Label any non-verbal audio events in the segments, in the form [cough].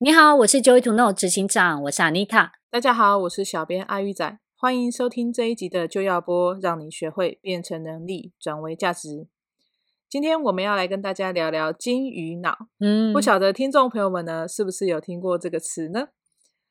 你好，我是 Joy to Know 执行长，我是 Anita。大家好，我是小编阿玉仔，欢迎收听这一集的就要播，让你学会变成能力，转为价值。今天我们要来跟大家聊聊金鱼脑。嗯，不晓得听众朋友们呢，是不是有听过这个词呢？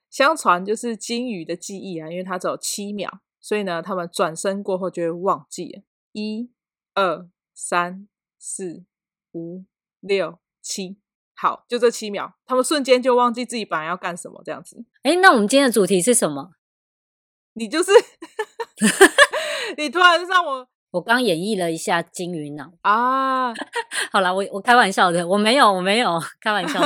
相传就是金鱼的记忆啊，因为它只有七秒，所以呢，他们转身过后就会忘记了。一、二、三、四、五、六、七。好，就这七秒，他们瞬间就忘记自己本来要干什么，这样子。哎，那我们今天的主题是什么？[laughs] 你就是，[laughs] 你突然让我，[laughs] 我刚演绎了一下金鱼脑啊。好啦，我我开玩笑的，我没有，我没有开玩笑。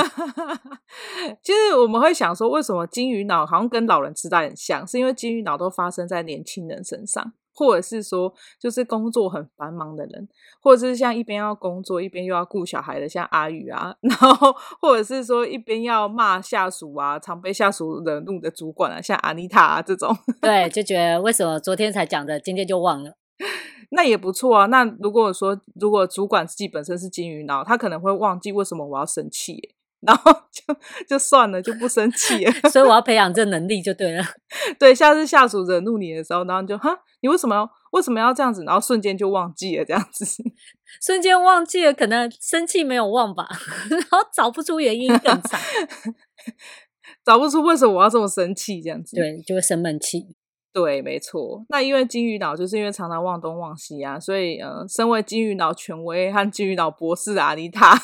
其实我们会想说，为什么金鱼脑好像跟老人痴呆很像？是因为金鱼脑都发生在年轻人身上。或者是说，就是工作很繁忙的人，或者是像一边要工作一边又要顾小孩的，像阿宇啊，[laughs] 然后或者是说一边要骂下属啊，常被下属惹怒的主管啊，像阿妮塔啊这种，[laughs] 对，就觉得为什么昨天才讲的，今天就忘了，[laughs] 那也不错啊。那如果说，如果主管自己本身是金鱼脑，他可能会忘记为什么我要生气耶。然后 [laughs] 就就算了，就不生气了。所以我要培养这能力就对了。[laughs] 对，下次下属惹怒你的时候，然后就哈，你为什么要为什么要这样子？然后瞬间就忘记了这样子，[laughs] 瞬间忘记了，可能生气没有忘吧，然后找不出原因更惨，找不出为什么我要这么生气这样子，对，就会生闷气。对，没错。那因为金鱼脑就是因为常常忘东忘西啊，所以呃，身为金鱼脑权威和金鱼脑博士的阿妮塔，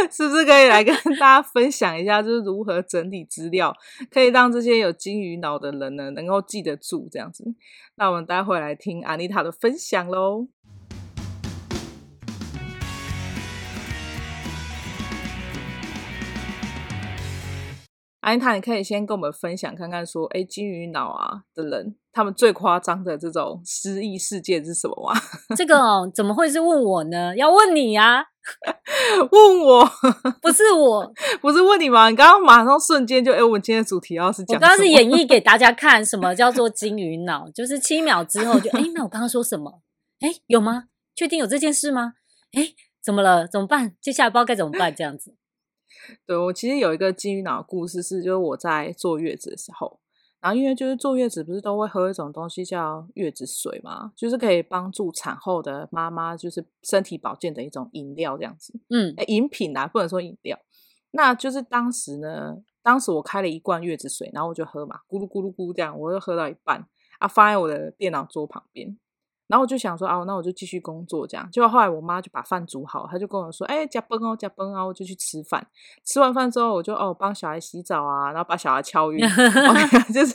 [laughs] 是不是可以来跟大家分享一下，就是如何整理资料，可以让这些有金鱼脑的人呢，能够记得住这样子？那我们待会来听阿妮塔的分享喽。安妮塔，你可以先跟我们分享看看，说，哎，金鱼脑啊的人，他们最夸张的这种失忆事件是什么哇？[laughs] 这个，怎么会是问我呢？要问你呀、啊？问我？[laughs] 不是我，不是问你吗？你刚刚马上瞬间就，哎，我们今天的主题要是讲，我刚刚是演绎给大家看，什么叫做金鱼脑？[laughs] 就是七秒之后就，[laughs] 哎，那我刚刚说什么？哎，有吗？确定有这件事吗？哎，怎么了？怎么办？接下来不知道该怎么办，这样子。对，我其实有一个金鱼脑的故事，是就是我在坐月子的时候，然后因为就是坐月子不是都会喝一种东西叫月子水嘛，就是可以帮助产后的妈妈就是身体保健的一种饮料这样子，嗯，诶饮品啊，不能说饮料。那就是当时呢，当时我开了一罐月子水，然后我就喝嘛，咕噜咕噜咕这样，我就喝到一半啊，放在我的电脑桌旁边。然后我就想说啊，那我就继续工作这样。结果后来我妈就把饭煮好，她就跟我说：“哎，加崩哦，加崩啊！”我就去吃饭。吃完饭之后，我就哦帮小孩洗澡啊，然后把小孩敲晕 [laughs] [laughs] 就是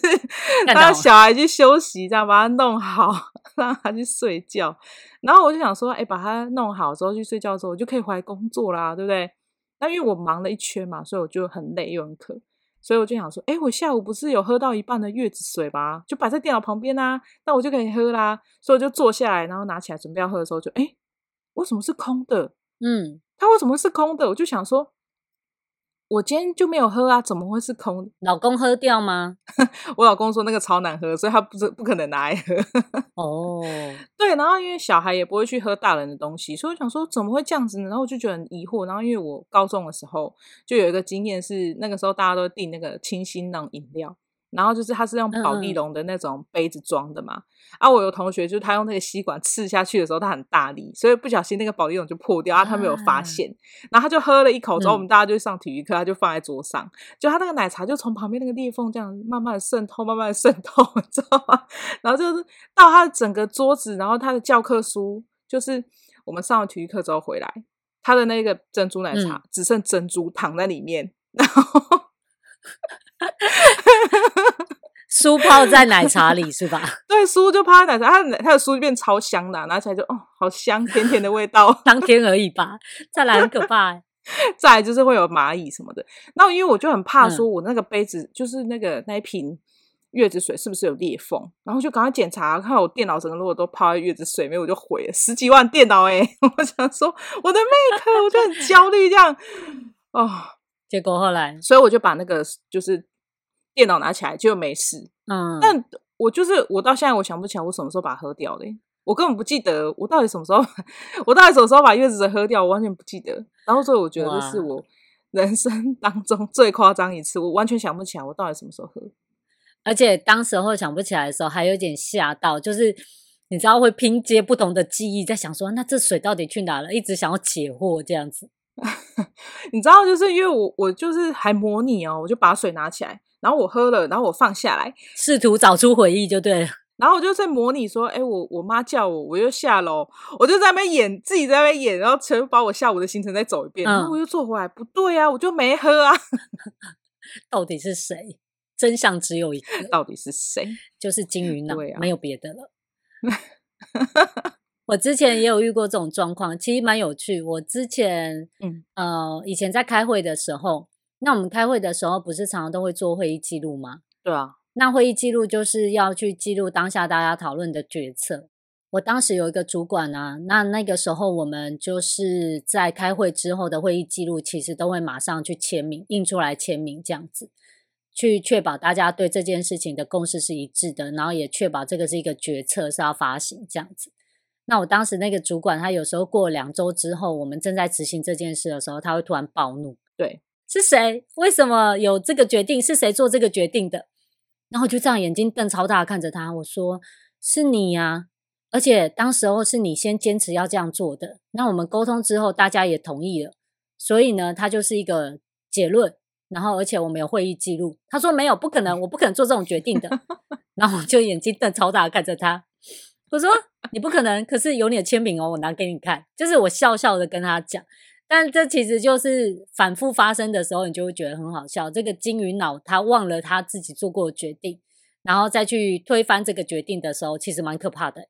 让小孩去休息，这样把他弄好，[laughs] 让他去睡觉。然后我就想说，哎，把他弄好之后去睡觉之后，我就可以回来工作啦，对不对？那因为我忙了一圈嘛，所以我就很累又很渴。所以我就想说，哎，我下午不是有喝到一半的月子水吗？就摆在电脑旁边啊，那我就可以喝啦。所以我就坐下来，然后拿起来准备要喝的时候就，就哎，为什么是空的？嗯，它为什么是空的？我就想说。我今天就没有喝啊，怎么会是空？老公喝掉吗？我老公说那个超难喝，所以他不是不可能拿来喝。哦，[laughs] 对，然后因为小孩也不会去喝大人的东西，所以我想说怎么会这样子呢？然后我就觉得很疑惑。然后因为我高中的时候就有一个经验是，那个时候大家都订那个清新那种饮料。然后就是它是用宝丽龙的那种杯子装的嘛，嗯、啊，我有同学就是他用那个吸管刺下去的时候，他很大力，所以不小心那个宝丽龙就破掉啊，他没有发现，嗯、然后他就喝了一口之后，我们大家就上体育课，他就放在桌上，嗯、就他那个奶茶就从旁边那个裂缝这样慢慢的渗透，慢慢的渗透，[laughs] 你知道吗？然后就是到他的整个桌子，然后他的教科书，就是我们上了体育课之后回来，他的那个珍珠奶茶只剩珍珠躺在里面，然后。[laughs] 书泡在奶茶里是吧？[laughs] 对，书就泡在奶茶，它的它的书就变超香的，拿起来就哦，好香，甜甜的味道。[laughs] 当天而已吧，再来很可怕。[laughs] 再来就是会有蚂蚁什么的。那因为我就很怕，说我那个杯子、嗯、就是那个那一瓶月子水是不是有裂缝？然后就赶快检查，看我电脑整个如果都泡在月子水里面，我就毁了十几万电脑哎、欸！我想说我的 Mac，我就很焦虑这样哦。结果后来，所以我就把那个就是电脑拿起来就没事。嗯，但我就是我到现在我想不起来我什么时候把它喝掉的，我根本不记得我到底什么时候，我到底什么时候把月子水喝掉，我完全不记得。然后所以我觉得这是我人生当中 [laughs] 最夸张一次，我完全想不起来我到底什么时候喝。而且当时候想不起来的时候，还有点吓到，就是你知道会拼接不同的记忆，在想说那这水到底去哪了？一直想要解惑这样子。[laughs] 你知道，就是因为我我就是还模拟哦，我就把水拿起来，然后我喝了，然后我放下来，试图找出回忆就对了。[laughs] 然后我就在模拟说，哎，我我妈叫我，我又下楼，我就在那边演，自己在那边演，然后全部把我下午的行程再走一遍，然后我又坐回来，不对啊，我就没喝啊，[laughs] 到底是谁？真相只有一个，到底是谁？就是金鱼脑，啊、没有别的了。我之前也有遇过这种状况，其实蛮有趣。我之前，嗯呃，以前在开会的时候，那我们开会的时候不是常常都会做会议记录吗？对啊，那会议记录就是要去记录当下大家讨论的决策。我当时有一个主管啊，那那个时候我们就是在开会之后的会议记录，其实都会马上去签名，印出来签名这样子。去确保大家对这件事情的共识是一致的，然后也确保这个是一个决策是要发行这样子。那我当时那个主管，他有时候过两周之后，我们正在执行这件事的时候，他会突然暴怒。对，是谁？为什么有这个决定？是谁做这个决定的？然后就这样眼睛瞪超大看着他，我说：“是你呀！而且当时候是你先坚持要这样做的。那我们沟通之后，大家也同意了，所以呢，他就是一个结论。”然后，而且我们有会议记录。他说没有，不可能，我不可能做这种决定的。[laughs] 然后我就眼睛瞪超大看着他，我说你不可能，可是有你的签名哦，我拿给你看。就是我笑笑的跟他讲，但这其实就是反复发生的时候，你就会觉得很好笑。这个金鱼脑他忘了他自己做过的决定，然后再去推翻这个决定的时候，其实蛮可怕的。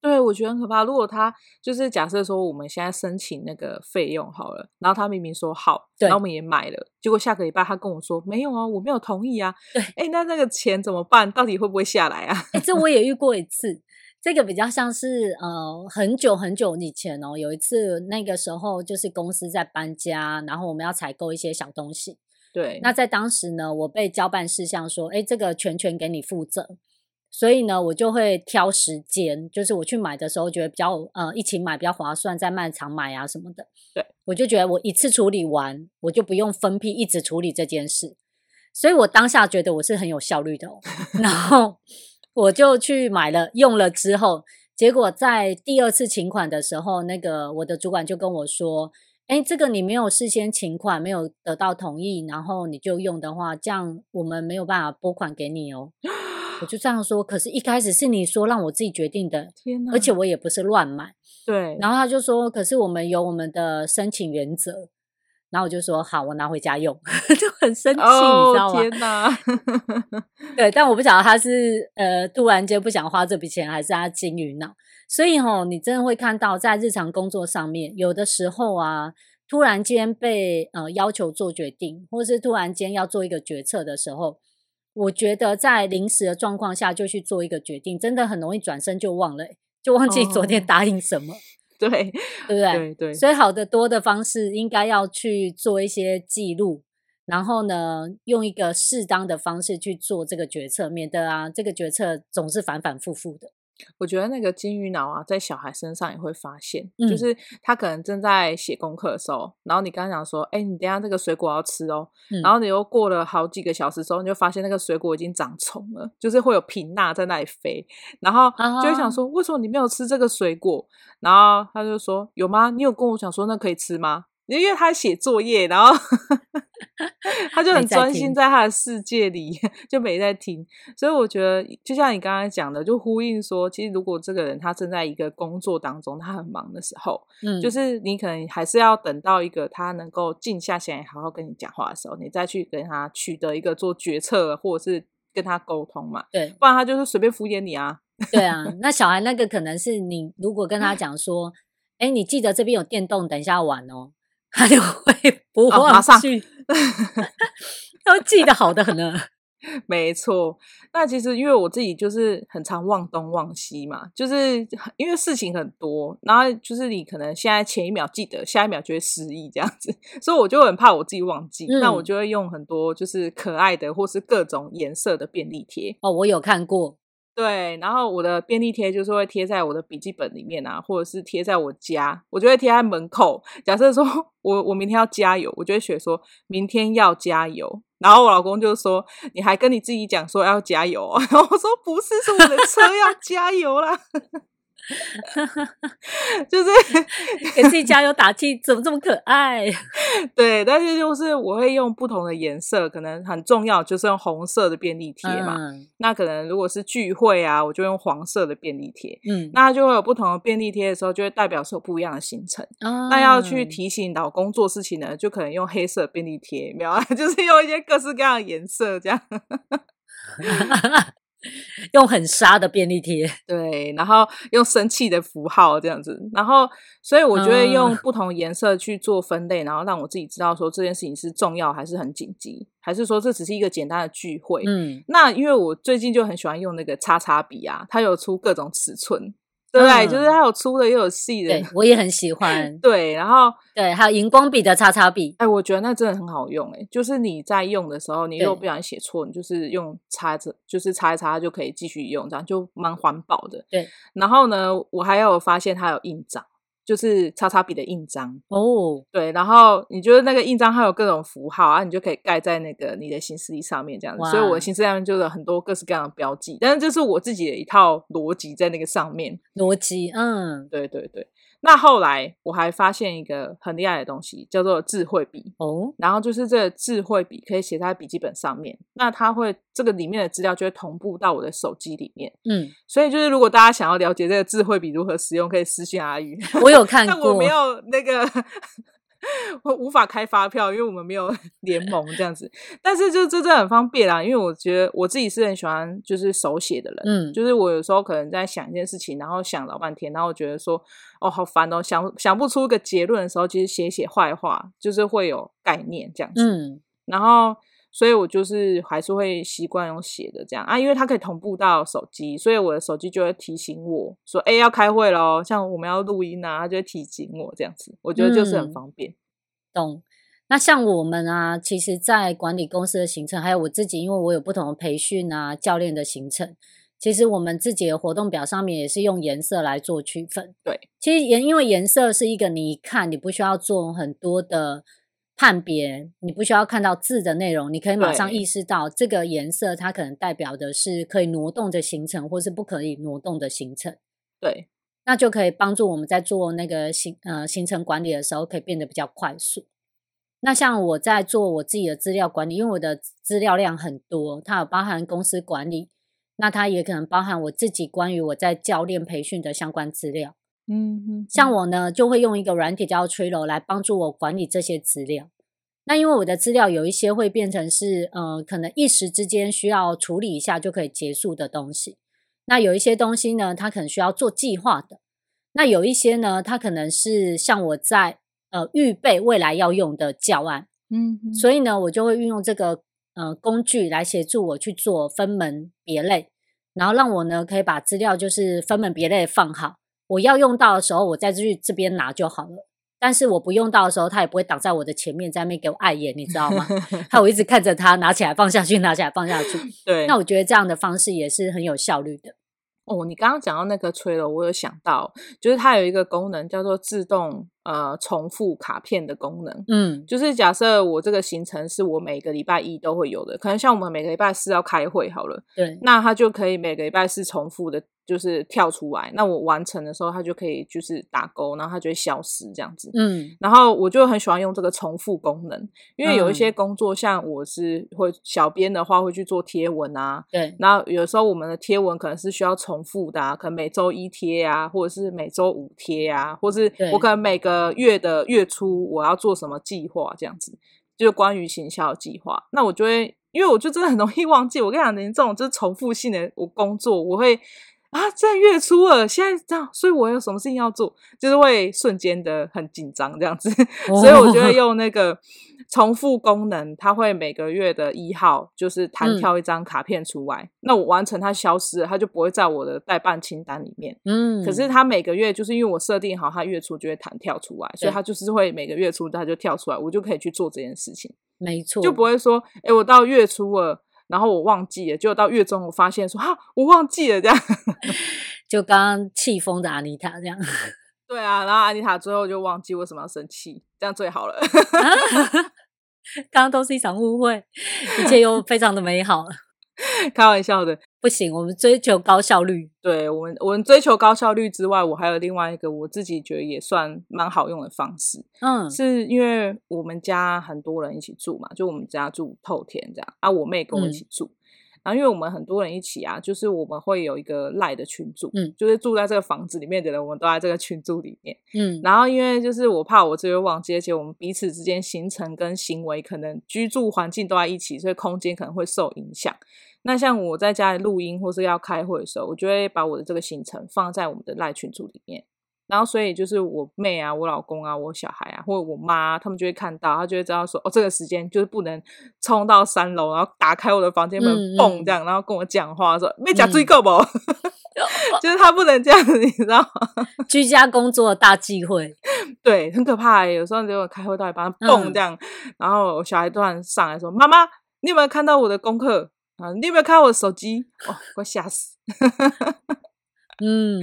对，我觉得很可怕。如果他就是假设说我们现在申请那个费用好了，然后他明明说好，然后我们也买了，结果下个礼拜他跟我说没有啊，我没有同意啊。对，哎，那那个钱怎么办？到底会不会下来啊？哎，这我也遇过一次，这个比较像是呃很久很久以前哦，有一次那个时候就是公司在搬家，然后我们要采购一些小东西。对，那在当时呢，我被交办事项说，哎，这个全权给你负责。所以呢，我就会挑时间，就是我去买的时候，觉得比较呃一起买比较划算，在卖场买啊什么的。对，我就觉得我一次处理完，我就不用分批一直处理这件事。所以我当下觉得我是很有效率的哦。然后我就去买了，用了之后，结果在第二次请款的时候，那个我的主管就跟我说：“哎，这个你没有事先请款，没有得到同意，然后你就用的话，这样我们没有办法拨款给你哦。”我就这样说，可是一开始是你说让我自己决定的，天哪，而且我也不是乱买，对。然后他就说，可是我们有我们的申请原则，然后我就说好，我拿回家用，[laughs] 就很生气，哦、你知道吗？天哪，[laughs] 对，但我不晓得他是呃突然间不想花这笔钱，还是他金鱼脑。所以吼、哦，你真的会看到在日常工作上面，有的时候啊，突然间被呃要求做决定，或是突然间要做一个决策的时候。我觉得在临时的状况下就去做一个决定，真的很容易转身就忘了，就忘记昨天答应什么，哦、对对不对？对对。所以好的多的方式应该要去做一些记录，然后呢，用一个适当的方式去做这个决策，免得啊这个决策总是反反复复的。我觉得那个金鱼脑啊，在小孩身上也会发现，嗯、就是他可能正在写功课的时候，然后你刚刚讲说，哎，你等下这个水果要吃哦，嗯、然后你又过了好几个小时之后，你就发现那个水果已经长虫了，就是会有苹蝇在那里飞，然后就会想说，为什么你没有吃这个水果？然后他就说，有吗？你有跟我讲说那可以吃吗？因为他写作业，然后 [laughs] 他就很专心在他的世界里，[laughs] 就没在听。所以我觉得，就像你刚刚讲的，就呼应说，其实如果这个人他正在一个工作当中，他很忙的时候，嗯，就是你可能还是要等到一个他能够静下心来好好跟你讲话的时候，你再去跟他取得一个做决策，或者是跟他沟通嘛。对，不然他就是随便敷衍你啊。对啊，[laughs] 那小孩那个可能是你如果跟他讲说，哎，你记得这边有电动，等一下玩哦。他就会 [laughs] 不忘记，[laughs] 他记得好的很呢。[laughs] 没错，那其实因为我自己就是很常忘东忘西嘛，就是因为事情很多，然后就是你可能现在前一秒记得，下一秒就会失忆这样子，所以我就很怕我自己忘记，嗯、那我就会用很多就是可爱的或是各种颜色的便利贴。哦，我有看过。对，然后我的便利贴就是会贴在我的笔记本里面啊，或者是贴在我家，我就会贴在门口。假设说我我明天要加油，我就会写说明天要加油。然后我老公就说：“你还跟你自己讲说要加油啊？”然后我说：“不是，是我的车要加油啦。” [laughs] 就是 [laughs] 给自己加油打气，怎么这么可爱？[laughs] 对，但是就是我会用不同的颜色，可能很重要就是用红色的便利贴嘛。嗯、那可能如果是聚会啊，我就用黄色的便利贴。嗯，那就会有不同的便利贴的时候，就会代表是有不一样的行程。嗯、那要去提醒老公做事情呢，就可能用黑色便利贴，没有啊？就是用一些各式各样的颜色这样。[laughs] 用很沙的便利贴，对，然后用生气的符号这样子，然后所以我觉得用不同颜色去做分类，嗯、然后让我自己知道说这件事情是重要还是很紧急，还是说这只是一个简单的聚会。嗯，那因为我最近就很喜欢用那个叉叉笔啊，它有出各种尺寸。对，嗯、就是它有粗的，又有细的。对，我也很喜欢。[laughs] 对，然后对，还有荧光笔的叉叉笔。哎，我觉得那真的很好用。哎，就是你在用的时候，你如果不小心写错，你就是用擦着，就是擦一擦，就可以继续用，这样就蛮环保的。对。然后呢，我还有发现它有印章。就是叉叉笔的印章哦，对，然后你觉得那个印章它有各种符号啊，你就可以盖在那个你的行事历上面这样子。所以我的行事历上面就有很多各式各样的标记，但是这是我自己的一套逻辑在那个上面。逻辑，嗯，对对对。那后来我还发现一个很厉害的东西，叫做智慧笔哦。然后就是这个智慧笔可以写在笔记本上面，那它会这个里面的资料就会同步到我的手机里面。嗯，所以就是如果大家想要了解这个智慧笔如何使用，可以私信阿宇。我有看过，[laughs] 但我没有那个。我无法开发票，因为我们没有 [laughs] 联盟这样子。但是就这真的很方便啦，因为我觉得我自己是很喜欢就是手写的人。嗯，就是我有时候可能在想一件事情，然后想老半天，然后我觉得说哦好烦哦，想想不出一个结论的时候，其实写写坏话就是会有概念这样子。嗯，然后。所以我就是还是会习惯用写的这样啊，因为它可以同步到手机，所以我的手机就会提醒我说：“哎，要开会喽，像我们要录音啊，它就会提醒我这样子。”我觉得就是很方便。嗯，懂。那像我们啊，其实，在管理公司的行程，还有我自己，因为我有不同的培训啊、教练的行程，其实我们自己的活动表上面也是用颜色来做区分。对，其实颜因为颜色是一个你一看你不需要做很多的。判别，你不需要看到字的内容，你可以马上意识到这个颜色它可能代表的是可以挪动的行程，或是不可以挪动的行程。对，那就可以帮助我们在做那个行呃行程管理的时候，可以变得比较快速。那像我在做我自己的资料管理，因为我的资料量很多，它有包含公司管理，那它也可能包含我自己关于我在教练培训的相关资料。嗯哼，像我呢，就会用一个软体叫 Trello 来帮助我管理这些资料。那因为我的资料有一些会变成是，呃，可能一时之间需要处理一下就可以结束的东西。那有一些东西呢，它可能需要做计划的。那有一些呢，它可能是像我在呃预备未来要用的教案。嗯哼，所以呢，我就会运用这个呃工具来协助我去做分门别类，然后让我呢可以把资料就是分门别类放好。我要用到的时候，我再去这边拿就好了。但是我不用到的时候，它也不会挡在我的前面，在那边给我碍眼，你知道吗？还我 [laughs] 一直看着它拿起来放下去，拿起来放下去。[laughs] 对，那我觉得这样的方式也是很有效率的。哦，你刚刚讲到那个 Trello，我有想到，就是它有一个功能叫做自动呃重复卡片的功能。嗯，就是假设我这个行程是我每个礼拜一都会有的，可能像我们每个礼拜四要开会好了，对，那它就可以每个礼拜四重复的。就是跳出来，那我完成的时候，它就可以就是打勾，然后它就会消失这样子。嗯，然后我就很喜欢用这个重复功能，因为有一些工作，像我是会小编的话会去做贴文啊，对，然后有时候我们的贴文可能是需要重复的啊，可能每周一贴啊，或者是每周五贴啊，或是我可能每个月的月初我要做什么计划这样子，就是关于行销计划，那我就会，因为我就真的很容易忘记。我跟你讲，你这种就是重复性的我工作，我会。啊，在月初了，现在这样，所以我有什么事情要做，就是会瞬间的很紧张这样子，哦、所以我就会 [laughs] 用那个重复功能，它会每个月的一号就是弹跳一张卡片出来，嗯、那我完成它消失了，它就不会在我的待办清单里面。嗯，可是它每个月就是因为我设定好，它月初就会弹跳出来，所以它就是会每个月初它就跳出来，我就可以去做这件事情。没错，就不会说，哎，我到月初了。然后我忘记了，结果到月中我发现说哈，我忘记了这样，[laughs] 就刚刚气疯的阿妮塔这样。[laughs] 对啊，然后阿妮塔最后就忘记为什么要生气，这样最好了。[laughs] 刚刚都是一场误会，一切又非常的美好。开玩笑的，不行，我们追求高效率。对我们，我们追求高效率之外，我还有另外一个我自己觉得也算蛮好用的方式。嗯，是因为我们家很多人一起住嘛，就我们家住透天这样啊，我妹跟我一起住。嗯然后，因为我们很多人一起啊，就是我们会有一个赖的群组，嗯，就是住在这个房子里面的人，我们都在这个群组里面，嗯。然后，因为就是我怕我这边忘记，而且我们彼此之间行程跟行为可能居住环境都在一起，所以空间可能会受影响。那像我在家里录音或是要开会的时候，我就会把我的这个行程放在我们的赖群组里面。然后，所以就是我妹啊、我老公啊、我小孩啊，或者我妈啊，他们就会看到，他就会知道说，哦，这个时间就是不能冲到三楼，然后打开我的房间门，蹦这样，然后跟我讲话说，没讲注意够不？[laughs] 就是他不能这样子，你知道吗？[laughs] 居家工作的大忌讳，[laughs] 对，很可怕。有时候如果开会到一半，蹦这样，嗯、然后我小孩突然上来说：“妈妈，你有没有看到我的功课啊？你有没有看我的手机？哦，快吓死！” [laughs] [laughs] 嗯，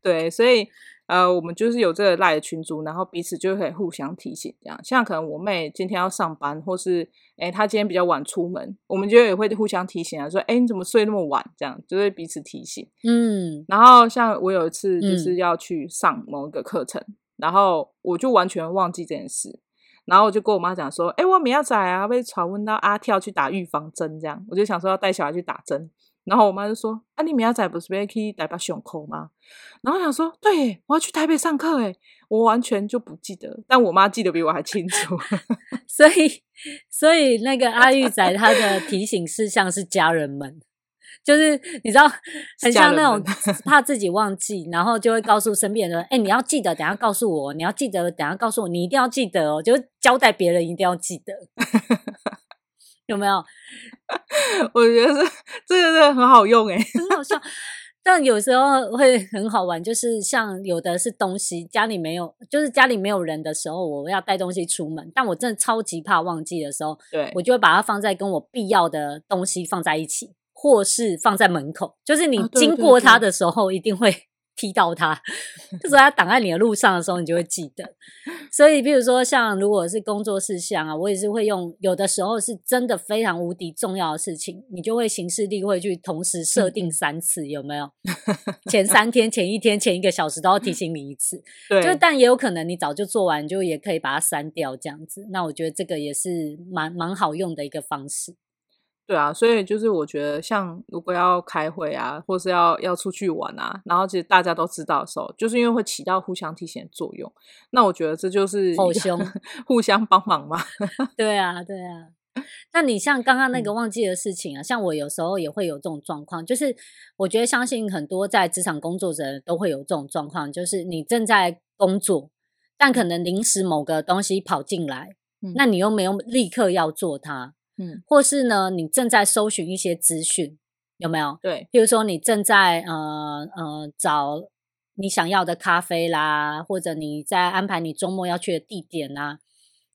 对，所以。呃，我们就是有这个赖的群组，然后彼此就可以互相提醒，这样。像可能我妹今天要上班，或是诶她今天比较晚出门，我们就也会互相提醒啊，说诶你怎么睡那么晚？这样就会彼此提醒。嗯，然后像我有一次就是要去上某一个课程，嗯、然后我就完全忘记这件事，然后我就跟我妈讲说，诶我明仔啊，被传闻到阿跳去打预防针，这样，我就想说要带小孩去打针。然后我妈就说：“啊，你明仔不是要去台北胸口吗？”然后我想说：“对，我要去台北上课。”诶我完全就不记得，但我妈记得比我还清楚。[laughs] 所以，所以那个阿玉仔他的提醒事项是家人们，就是你知道，[laughs] 很像那种怕自己忘记，然后就会告诉身边人：“哎，你要记得，等下告诉我。你要记得，等下告诉我。你一定要记得哦，就交代别人一定要记得。[laughs] ”有没有？[laughs] 我觉得这这个真的很好用诶，很好笑。但有时候会很好玩，就是像有的是东西家里没有，就是家里没有人的时候，我要带东西出门，但我真的超级怕忘记的时候，对，我就会把它放在跟我必要的东西放在一起，或是放在门口，就是你经过它的时候一定会。[laughs] 踢到它，[laughs] 就是它挡在你的路上的时候，你就会记得。所以，比如说像如果是工作事项啊，我也是会用。有的时候是真的非常无敌重要的事情，你就会行事历会去同时设定三次，有没有？[laughs] 前三天、前一天、前一个小时都要提醒你一次。对，就但也有可能你早就做完，就也可以把它删掉这样子。那我觉得这个也是蛮蛮好用的一个方式。对啊，所以就是我觉得，像如果要开会啊，或是要要出去玩啊，然后其实大家都知道的时候，就是因为会起到互相提醒的作用。那我觉得这就是互相互相帮忙嘛。对啊，对啊。那你像刚刚那个忘记的事情啊，嗯、像我有时候也会有这种状况，就是我觉得相信很多在职场工作者都会有这种状况，就是你正在工作，但可能临时某个东西跑进来，嗯、那你又没有立刻要做它。嗯，或是呢，你正在搜寻一些资讯，有没有？对，比如说你正在呃呃找你想要的咖啡啦，或者你在安排你周末要去的地点啦，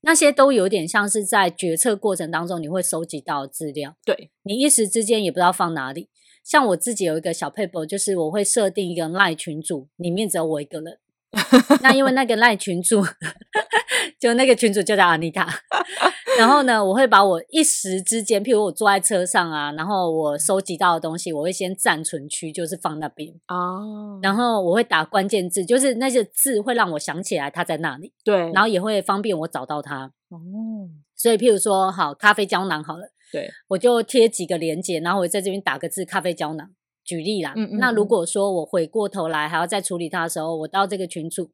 那些都有点像是在决策过程当中你会收集到的资料。对，你一时之间也不知道放哪里。像我自己有一个小 paper，，就是我会设定一个 LINE 群组，里面只有我一个人。[laughs] 那因为那个 LINE 群主，[laughs] 就那个群主就叫阿妮塔。[laughs] 然后呢，我会把我一时之间，譬如我坐在车上啊，然后我收集到的东西，我会先暂存区，就是放那边哦。然后我会打关键字，就是那些字会让我想起来它在那里。对，然后也会方便我找到它。哦，所以譬如说，好，咖啡胶囊好了，对，我就贴几个连接，然后我在这边打个字，咖啡胶囊。举例啦，嗯嗯嗯，那如果说我回过头来还要再处理它的时候，我到这个群组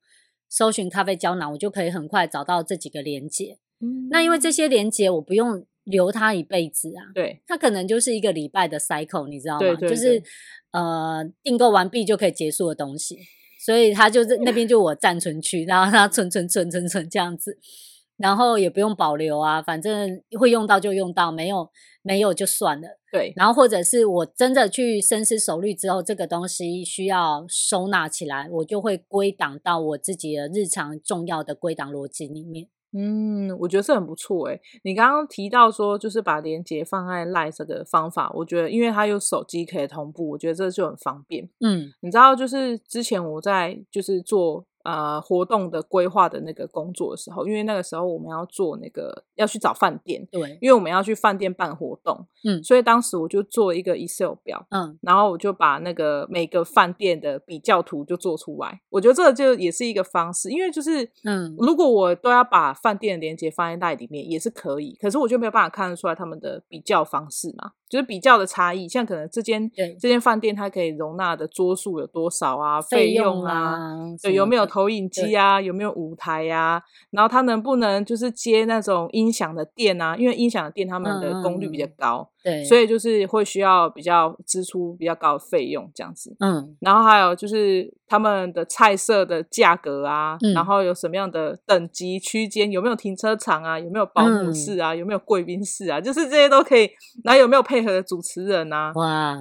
搜寻咖啡胶囊，我就可以很快找到这几个连接。嗯，那因为这些连接我不用留它一辈子啊，对，它可能就是一个礼拜的 cycle，你知道吗？对对对，就是呃订购完毕就可以结束的东西，所以它就是那边就我暂存区，然后它存存存存存这样子，然后也不用保留啊，反正会用到就用到，没有。没有就算了，对。然后或者是我真的去深思熟虑之后，这个东西需要收纳起来，我就会归档到我自己的日常重要的归档逻辑里面。嗯，我觉得这很不错诶。你刚刚提到说，就是把连接放在 LINE 这个方法，我觉得因为它有手机可以同步，我觉得这就很方便。嗯，你知道，就是之前我在就是做。呃，活动的规划的那个工作的时候，因为那个时候我们要做那个要去找饭店，对，因为我们要去饭店办活动，嗯，所以当时我就做一个 Excel 表，嗯，然后我就把那个每个饭店的比较图就做出来。我觉得这个就也是一个方式，因为就是，嗯，如果我都要把饭店的连接放在 LINE 里面也是可以，可是我就没有办法看得出来他们的比较方式嘛。就是比较的差异，像可能这间这间饭店它可以容纳的桌数有多少啊？费用啊？对，有没有投影机啊？有没有舞台呀？然后他能不能就是接那种音响的电啊？因为音响的电他们的功率比较高。对，所以就是会需要比较支出比较高的费用这样子。嗯，然后还有就是他们的菜色的价格啊，嗯、然后有什么样的等级区间，有没有停车场啊，有没有保姆室啊，嗯、有没有贵宾室啊，就是这些都可以。然后有没有配合的主持人啊？哇，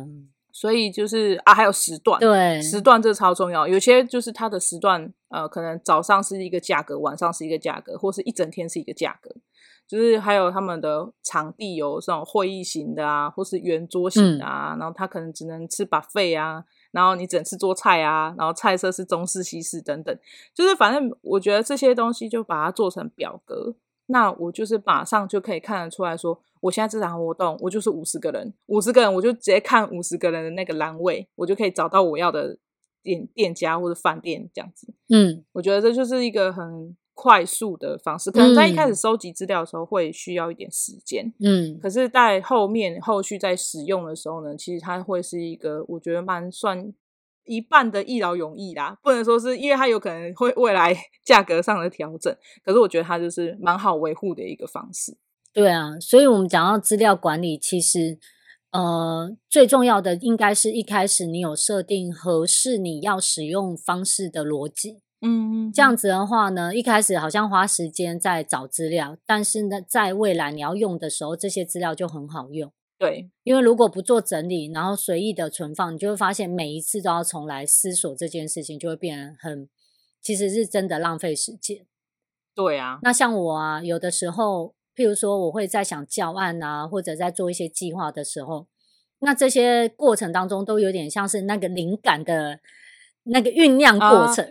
所以就是啊，还有时段，对，时段这超重要。有些就是它的时段，呃，可能早上是一个价格，晚上是一个价格，或是一整天是一个价格。就是还有他们的场地有这种会议型的啊，或是圆桌型的啊，嗯、然后他可能只能吃 buffet 啊，然后你只能吃桌菜啊，然后菜色是中式、西式等等，就是反正我觉得这些东西就把它做成表格，那我就是马上就可以看得出来说，我现在这场活动我就是五十个人，五十个人我就直接看五十个人的那个栏位，我就可以找到我要的店店家或者饭店这样子。嗯，我觉得这就是一个很。快速的方式，可能在一开始收集资料的时候会需要一点时间，嗯，可是，在后面后续在使用的时候呢，其实它会是一个我觉得蛮算一半的一劳永逸啦，不能说是因为它有可能会未来 [laughs] 价格上的调整，可是我觉得它就是蛮好维护的一个方式。对啊，所以我们讲到资料管理，其实呃最重要的应该是一开始你有设定合适你要使用方式的逻辑。嗯，这样子的话呢，一开始好像花时间在找资料，但是呢，在未来你要用的时候，这些资料就很好用。对，因为如果不做整理，然后随意的存放，你就会发现每一次都要重来思索这件事情，就会变得很，其实是真的浪费时间。对啊，那像我啊，有的时候，譬如说我会在想教案啊，或者在做一些计划的时候，那这些过程当中都有点像是那个灵感的那个酝酿过程。啊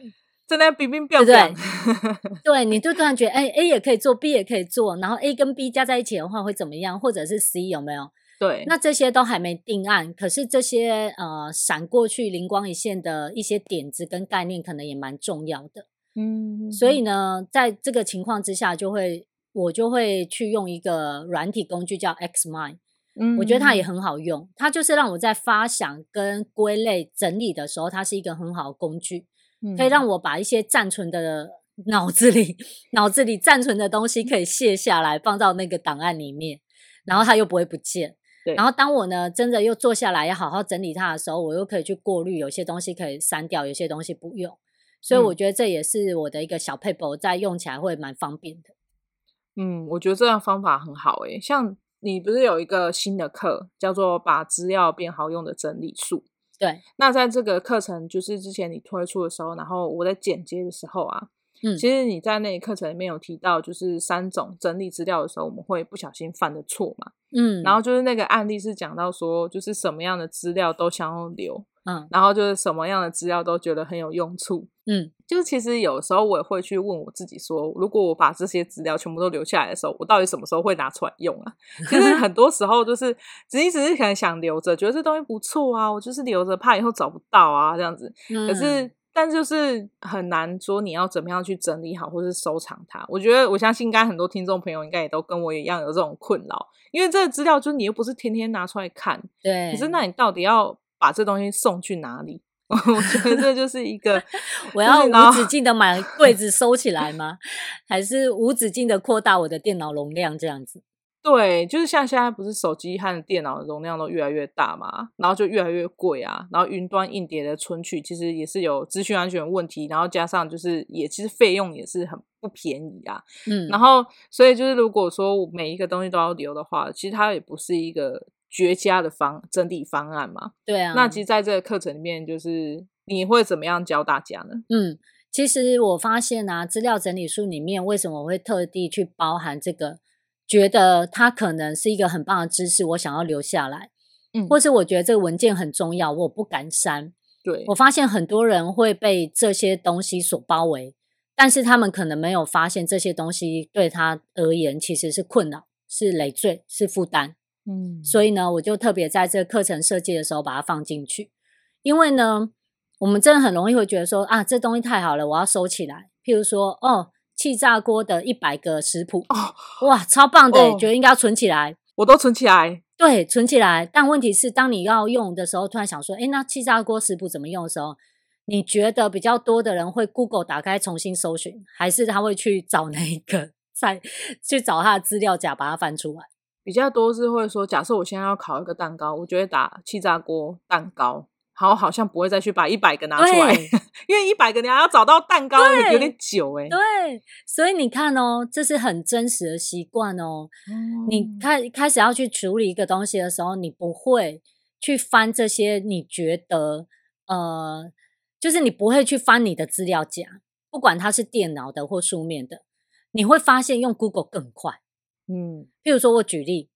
在那冰冰变变，[laughs] 对，你就突然觉得，哎，A 也可以做，B 也可以做，然后 A 跟 B 加在一起的话会怎么样？或者是 C 有没有？对，那这些都还没定案，可是这些呃闪过去灵光一现的一些点子跟概念，可能也蛮重要的。嗯，所以呢，在这个情况之下，就会我就会去用一个软体工具叫 Xmind，嗯，我觉得它也很好用，它就是让我在发想跟归类整理的时候，它是一个很好的工具。可以让我把一些暂存的脑子里、脑子里暂存的东西可以卸下来，放到那个档案里面，然后它又不会不见。对。然后当我呢真的又坐下来要好好整理它的时候，我又可以去过滤，有些东西可以删掉，有些东西不用。所以我觉得这也是我的一个小撇步，在用起来会蛮方便的。嗯，我觉得这样方法很好诶。像你不是有一个新的课叫做“把资料变好用的整理术”。对，那在这个课程就是之前你推出的时候，然后我在剪接的时候啊，嗯，其实你在那个课程里面有提到，就是三种整理资料的时候我们会不小心犯的错嘛，嗯，然后就是那个案例是讲到说，就是什么样的资料都想要留。嗯，然后就是什么样的资料都觉得很有用处，嗯，就是其实有时候我也会去问我自己说，如果我把这些资料全部都留下来的时候，我到底什么时候会拿出来用啊？[laughs] 其实很多时候就是只一只是可能想留着，觉得这东西不错啊，我就是留着，怕以后找不到啊这样子。可是，嗯、但就是很难说你要怎么样去整理好或是收藏它。我觉得我相信应该很多听众朋友应该也都跟我一样有这种困扰，因为这个资料就是你又不是天天拿出来看，对，可是那你到底要？把这东西送去哪里？[laughs] 我觉得这就是一个，[laughs] 我要无止境的买柜子收起来吗？还是无止境的扩大我的电脑容量这样子？对，就是像现在不是手机和电脑的容量都越来越大嘛，然后就越来越贵啊，然后云端硬碟的存取其实也是有资讯安全问题，然后加上就是也其实费用也是很不便宜啊。嗯，然后所以就是如果说每一个东西都要留的话，其实它也不是一个。绝佳的方整理方案嘛？对啊。那其实在这个课程里面，就是你会怎么样教大家呢？嗯，其实我发现啊，资料整理术里面为什么我会特地去包含这个，觉得它可能是一个很棒的知识，我想要留下来，嗯，或是我觉得这个文件很重要，我不敢删。对，我发现很多人会被这些东西所包围，但是他们可能没有发现这些东西对他而言其实是困扰、是累赘、是负担。嗯，所以呢，我就特别在这个课程设计的时候把它放进去，因为呢，我们真的很容易会觉得说啊，这东西太好了，我要收起来。譬如说，哦，气炸锅的一百个食谱，哦，哇，超棒的，哦，觉得应该要存起来，我都存起来，对，存起来。但问题是，当你要用的时候，突然想说，哎，那气炸锅食谱怎么用的时候，你觉得比较多的人会 Google 打开重新搜寻，还是他会去找那一个，再去找他的资料夹，把它翻出来？比较多是会说，假设我现在要烤一个蛋糕，我就会打气炸锅蛋糕，然后好像不会再去把一百个拿出来，因为一百个你还要找到蛋糕，有点久哎。对，所以你看哦，这是很真实的习惯哦。嗯、你开开始要去处理一个东西的时候，你不会去翻这些，你觉得呃，就是你不会去翻你的资料夹，不管它是电脑的或书面的，你会发现用 Google 更快。嗯，譬如说，我举例，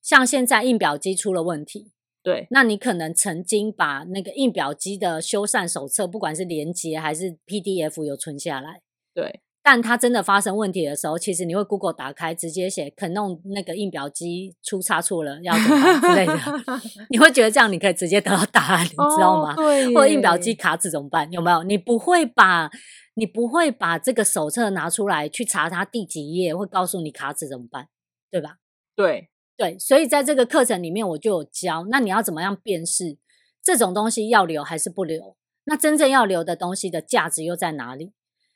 像现在印表机出了问题，对，那你可能曾经把那个印表机的修缮手册，不管是连接还是 PDF 有存下来，对，但它真的发生问题的时候，其实你会 Google 打开，直接写 Canon 那个印表机出差错了，要怎么办之类的，[laughs] 你会觉得这样你可以直接得到答案，你知道吗？哦、对，或者印表机卡纸怎么办？有没有？你不会把。你不会把这个手册拿出来去查它第几页，会告诉你卡纸怎么办，对吧？对对，所以在这个课程里面我就有教，那你要怎么样辨识这种东西要留还是不留？那真正要留的东西的价值又在哪里？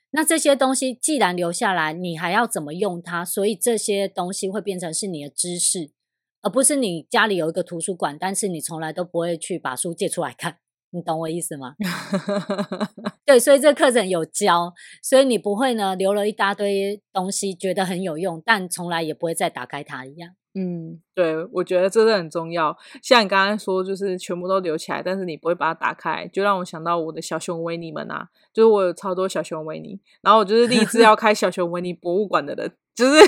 那这些东西既然留下来，你还要怎么用它？所以这些东西会变成是你的知识，而不是你家里有一个图书馆，但是你从来都不会去把书借出来看。你懂我意思吗？[laughs] 对，所以这课程有教，所以你不会呢留了一大堆东西，觉得很有用，但从来也不会再打开它一样。嗯，对，我觉得这是很重要。像你刚刚说，就是全部都留起来，但是你不会把它打开，就让我想到我的小熊维尼们啊，就是我有超多小熊维尼，然后我就是立志要开小熊维尼博物馆的人，就是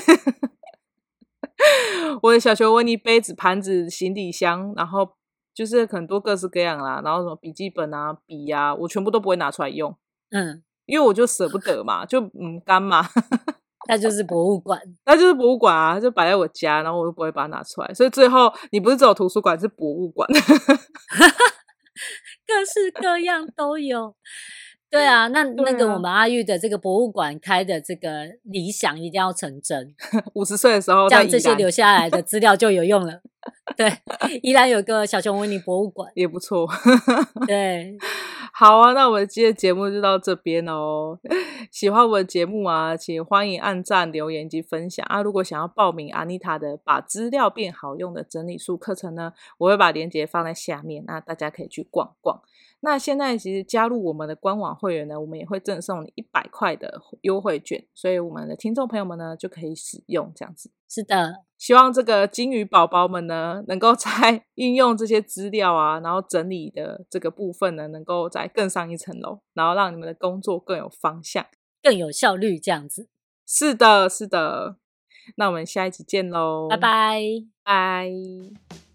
[laughs] 我的小熊维尼杯子、盘子、行李箱，然后。就是很多各式各样啦，然后什么笔记本啊、笔呀、啊，我全部都不会拿出来用，嗯，因为我就舍不得嘛，就嗯干嘛，那就是博物馆，[laughs] 那就是博物馆啊，就摆在我家，然后我就不会把它拿出来，所以最后你不是只有图书馆，是博物馆，各式各样都有。对啊，那、啊、那个我们阿玉的这个博物馆开的这个理想一定要成真。五十岁的时候，这样这些留下来的资料就有用了。对，依然有个小熊维尼博物馆也不错。对，好啊，那我们今天节目就到这边哦。[laughs] 喜欢我的节目啊，请欢迎按赞、留言及分享啊。如果想要报名阿妮塔的把资料变好用的整理术课程呢，我会把链接放在下面，那大家可以去逛逛。那现在其实加入我们的官网会员呢，我们也会赠送你一百块的优惠券，所以我们的听众朋友们呢就可以使用这样子。是的，希望这个金鱼宝宝们呢，能够 [laughs] 在运用这些资料啊，然后整理的这个部分呢，能够再更上一层楼，然后让你们的工作更有方向、更有效率这样子。是的，是的。那我们下一集见喽，拜拜，拜。